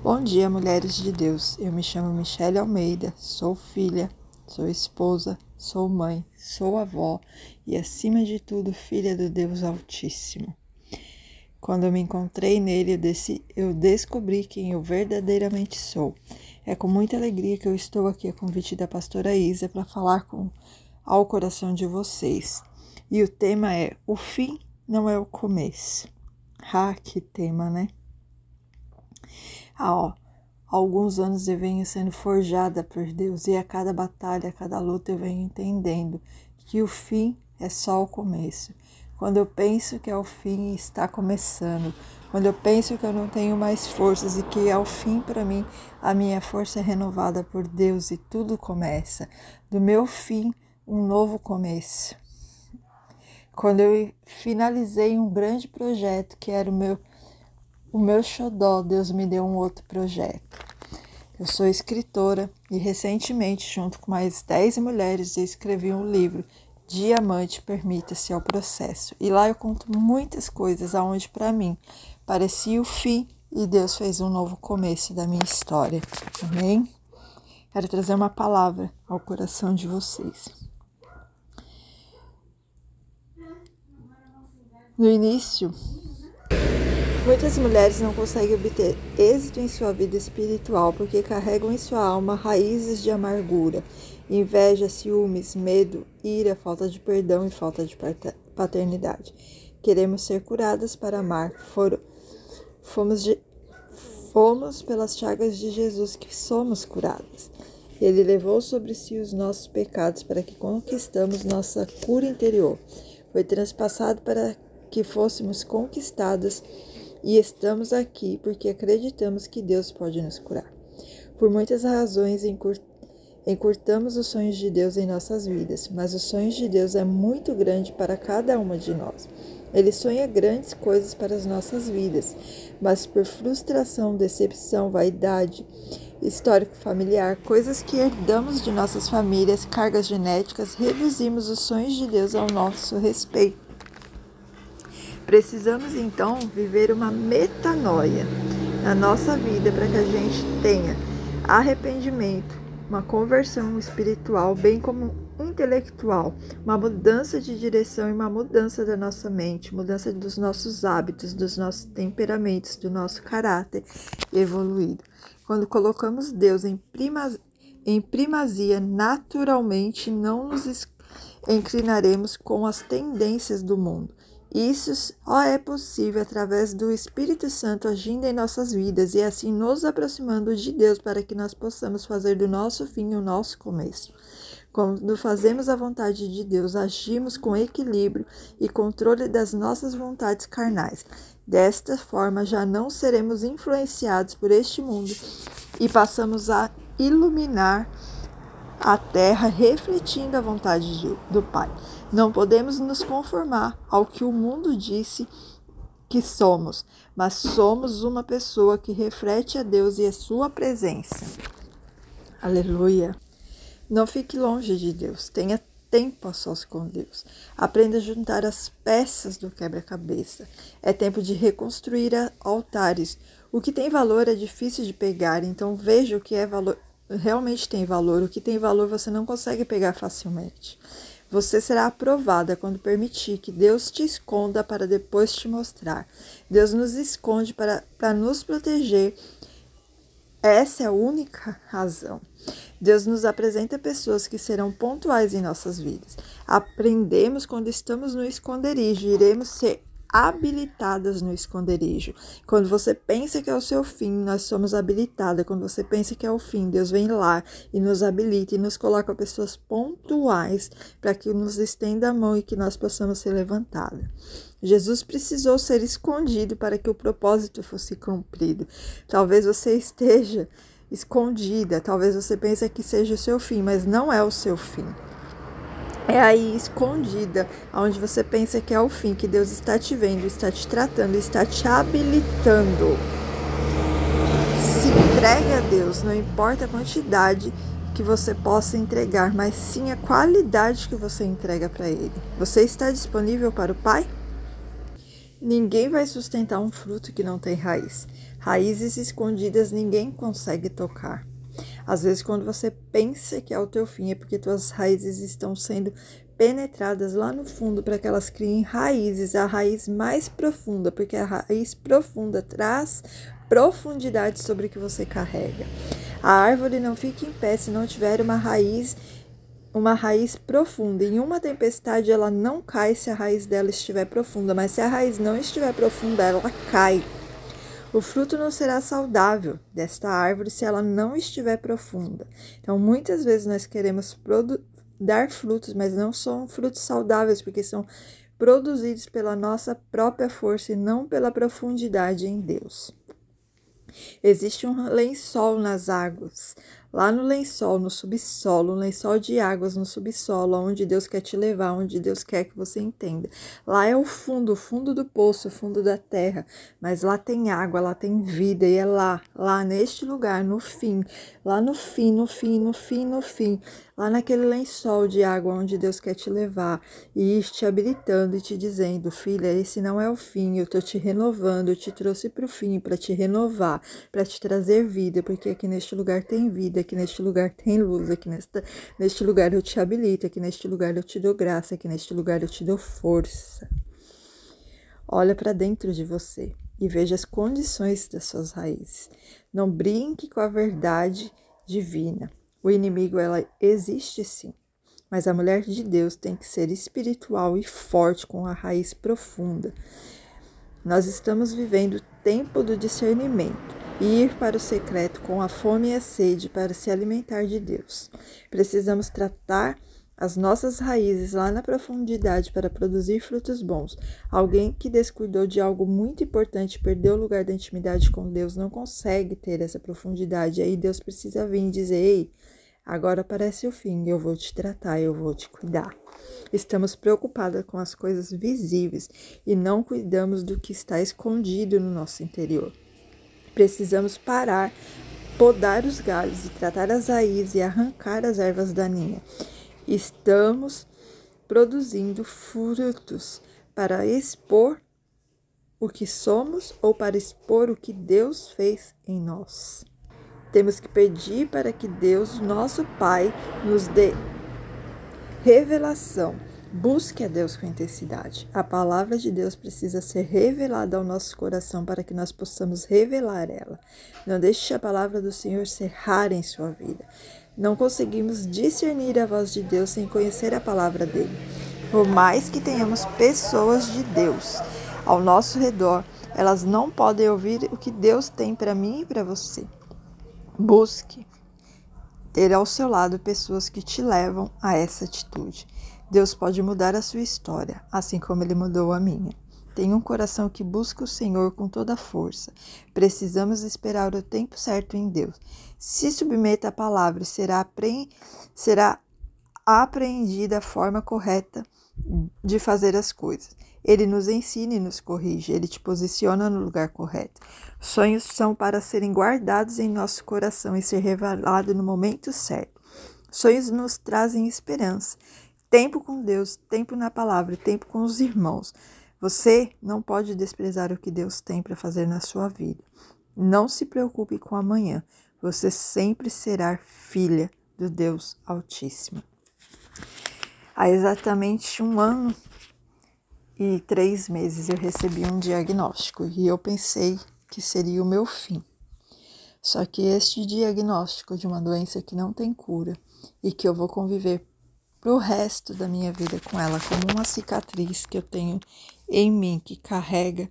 Bom dia, mulheres de Deus. Eu me chamo Michele Almeida, sou filha, sou esposa, sou mãe, sou avó e, acima de tudo, filha do Deus Altíssimo. Quando eu me encontrei nele, eu descobri quem eu verdadeiramente sou. É com muita alegria que eu estou aqui a convite da pastora Isa para falar com ao coração de vocês. E o tema é: O fim não é o começo. Ah, que tema, né? Há alguns anos eu venho sendo forjada por Deus e a cada batalha, a cada luta eu venho entendendo que o fim é só o começo. Quando eu penso que é o fim, está começando. Quando eu penso que eu não tenho mais forças e que ao fim para mim a minha força é renovada por Deus e tudo começa. Do meu fim, um novo começo. Quando eu finalizei um grande projeto que era o meu o meu xodó, Deus me deu um outro projeto. Eu sou escritora e recentemente, junto com mais 10 mulheres, escrevi um livro, Diamante Permita-se ao Processo. E lá eu conto muitas coisas aonde para mim parecia o fim e Deus fez um novo começo da minha história. Amém? Quero trazer uma palavra ao coração de vocês. No início, Muitas mulheres não conseguem obter êxito em sua vida espiritual porque carregam em sua alma raízes de amargura, inveja, ciúmes, medo, ira, falta de perdão e falta de paternidade. Queremos ser curadas para amar. Fomos, de, fomos pelas chagas de Jesus que somos curadas. Ele levou sobre si os nossos pecados para que conquistamos nossa cura interior. Foi transpassado para que fôssemos conquistadas e estamos aqui porque acreditamos que Deus pode nos curar. Por muitas razões encurtamos os sonhos de Deus em nossas vidas, mas os sonhos de Deus é muito grande para cada uma de nós. Ele sonha grandes coisas para as nossas vidas, mas por frustração, decepção, vaidade, histórico familiar, coisas que herdamos de nossas famílias, cargas genéticas, reduzimos os sonhos de Deus ao nosso respeito. Precisamos então viver uma metanoia na nossa vida para que a gente tenha arrependimento, uma conversão espiritual, bem como intelectual, uma mudança de direção e uma mudança da nossa mente, mudança dos nossos hábitos, dos nossos temperamentos, do nosso caráter evoluído. Quando colocamos Deus em, em primazia, naturalmente não nos inclinaremos com as tendências do mundo. Isso só é possível através do Espírito Santo agindo em nossas vidas e assim nos aproximando de Deus para que nós possamos fazer do nosso fim o nosso começo. Quando fazemos a vontade de Deus, agimos com equilíbrio e controle das nossas vontades carnais. Desta forma, já não seremos influenciados por este mundo e passamos a iluminar a terra refletindo a vontade do Pai. Não podemos nos conformar ao que o mundo disse que somos, mas somos uma pessoa que reflete a Deus e a sua presença. Aleluia. Não fique longe de Deus, tenha tempo a sós com Deus. Aprenda a juntar as peças do quebra-cabeça. É tempo de reconstruir altares. O que tem valor é difícil de pegar, então veja o que é valor, realmente tem valor. O que tem valor você não consegue pegar facilmente. Você será aprovada quando permitir que Deus te esconda para depois te mostrar. Deus nos esconde para, para nos proteger. Essa é a única razão. Deus nos apresenta pessoas que serão pontuais em nossas vidas. Aprendemos quando estamos no esconderijo, iremos ser habilitadas no esconderijo. Quando você pensa que é o seu fim, nós somos habilitadas. Quando você pensa que é o fim, Deus vem lá e nos habilita e nos coloca pessoas pontuais para que nos estenda a mão e que nós possamos ser levantadas. Jesus precisou ser escondido para que o propósito fosse cumprido. Talvez você esteja escondida, talvez você pense que seja o seu fim, mas não é o seu fim é aí escondida, onde você pensa que é o fim, que Deus está te vendo, está te tratando, está te habilitando. Se entregue a Deus, não importa a quantidade que você possa entregar, mas sim a qualidade que você entrega para Ele. Você está disponível para o Pai? Ninguém vai sustentar um fruto que não tem raiz. Raízes escondidas ninguém consegue tocar. Às vezes, quando você pensa que é o teu fim, é porque tuas raízes estão sendo penetradas lá no fundo para que elas criem raízes, a raiz mais profunda, porque a raiz profunda traz profundidade sobre o que você carrega. A árvore não fica em pé se não tiver uma raiz uma raiz profunda. Em uma tempestade ela não cai se a raiz dela estiver profunda, mas se a raiz não estiver profunda, ela cai. O fruto não será saudável desta árvore se ela não estiver profunda. Então, muitas vezes nós queremos dar frutos, mas não são frutos saudáveis, porque são produzidos pela nossa própria força e não pela profundidade em Deus. Existe um lençol nas águas. Lá no lençol, no subsolo, um lençol de águas no subsolo, onde Deus quer te levar, onde Deus quer que você entenda. Lá é o fundo, o fundo do poço, o fundo da terra. Mas lá tem água, lá tem vida, e é lá, lá neste lugar, no fim, lá no fim, no fim, no fim, no fim, lá naquele lençol de água onde Deus quer te levar e te habilitando e te dizendo: Filha, esse não é o fim, eu estou te renovando, eu te trouxe para o fim para te renovar, para te trazer vida, porque aqui neste lugar tem vida, aqui neste lugar tem luz, aqui nesta, neste lugar eu te habilito, aqui neste lugar eu te dou graça, aqui neste lugar eu te dou força. Olha para dentro de você e veja as condições das suas raízes. Não brinque com a verdade divina. O inimigo ela existe sim, mas a mulher de Deus tem que ser espiritual e forte com a raiz profunda. Nós estamos vivendo o tempo do discernimento e ir para o secreto com a fome e a sede para se alimentar de Deus. Precisamos tratar as nossas raízes lá na profundidade para produzir frutos bons. Alguém que descuidou de algo muito importante, perdeu o lugar da intimidade com Deus, não consegue ter essa profundidade. Aí Deus precisa vir e dizer: Ei, agora parece o fim, eu vou te tratar, eu vou te cuidar. Estamos preocupadas com as coisas visíveis e não cuidamos do que está escondido no nosso interior. Precisamos parar, podar os galhos e tratar as raízes e arrancar as ervas daninhas estamos produzindo frutos para expor o que somos ou para expor o que Deus fez em nós. Temos que pedir para que Deus, nosso Pai, nos dê revelação. Busque a Deus com intensidade. A palavra de Deus precisa ser revelada ao nosso coração para que nós possamos revelar ela. Não deixe a palavra do Senhor ser rara em sua vida. Não conseguimos discernir a voz de Deus sem conhecer a palavra dele. Por mais que tenhamos pessoas de Deus ao nosso redor, elas não podem ouvir o que Deus tem para mim e para você. Busque ter ao seu lado pessoas que te levam a essa atitude. Deus pode mudar a sua história, assim como ele mudou a minha. Tenha um coração que busca o Senhor com toda a força. Precisamos esperar o tempo certo em Deus. Se submeta à palavra, será, apre... será apreendida a forma correta de fazer as coisas. Ele nos ensina e nos corrige, ele te posiciona no lugar correto. Sonhos são para serem guardados em nosso coração e ser revelado no momento certo. Sonhos nos trazem esperança. Tempo com Deus, tempo na palavra, tempo com os irmãos. Você não pode desprezar o que Deus tem para fazer na sua vida. Não se preocupe com amanhã. Você sempre será filha do Deus Altíssimo. Há exatamente um ano e três meses eu recebi um diagnóstico e eu pensei que seria o meu fim. Só que este diagnóstico de uma doença que não tem cura e que eu vou conviver para o resto da minha vida com ela, como uma cicatriz que eu tenho em mim, que carrega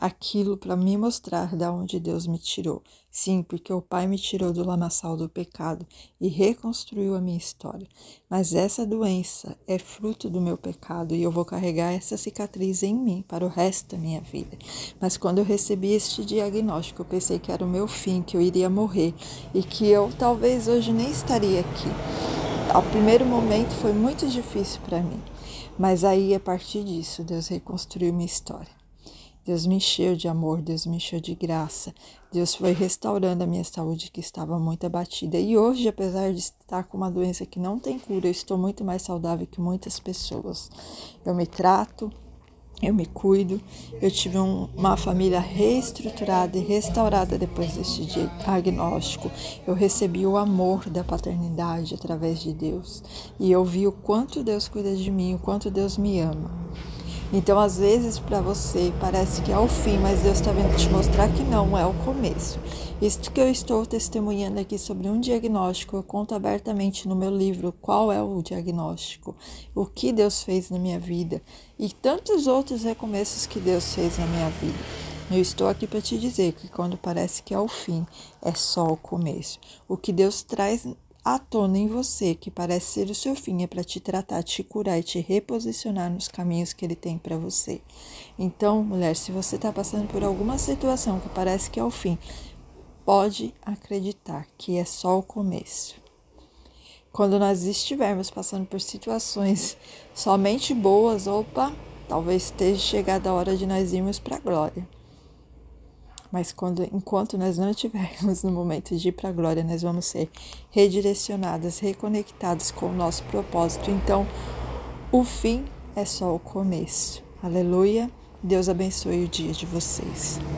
aquilo para me mostrar da onde Deus me tirou. Sim, porque o Pai me tirou do lamaçal do pecado e reconstruiu a minha história. Mas essa doença é fruto do meu pecado e eu vou carregar essa cicatriz em mim para o resto da minha vida. Mas quando eu recebi este diagnóstico, eu pensei que era o meu fim, que eu iria morrer e que eu talvez hoje nem estaria aqui. Ao primeiro momento foi muito difícil para mim, mas aí a partir disso Deus reconstruiu minha história. Deus me encheu de amor, Deus me encheu de graça. Deus foi restaurando a minha saúde que estava muito abatida. E hoje, apesar de estar com uma doença que não tem cura, eu estou muito mais saudável que muitas pessoas. Eu me trato, eu me cuido, eu tive um, uma família reestruturada e restaurada depois deste diagnóstico. Eu recebi o amor da paternidade através de Deus e eu vi o quanto Deus cuida de mim, o quanto Deus me ama. Então, às vezes, para você parece que é o fim, mas Deus está vindo te mostrar que não é o começo. Isto que eu estou testemunhando aqui sobre um diagnóstico, eu conto abertamente no meu livro qual é o diagnóstico, o que Deus fez na minha vida e tantos outros recomeços que Deus fez na minha vida. Eu estou aqui para te dizer que quando parece que é o fim, é só o começo. O que Deus traz à tona em você, que parece ser o seu fim, é para te tratar, te curar e te reposicionar nos caminhos que ele tem para você. Então, mulher, se você está passando por alguma situação que parece que é o fim, pode acreditar que é só o começo. Quando nós estivermos passando por situações somente boas, opa, talvez esteja chegada a hora de nós irmos para a glória. Mas quando, enquanto nós não estivermos no momento de ir para a glória, nós vamos ser redirecionadas, reconectadas com o nosso propósito. Então, o fim é só o começo. Aleluia. Deus abençoe o dia de vocês.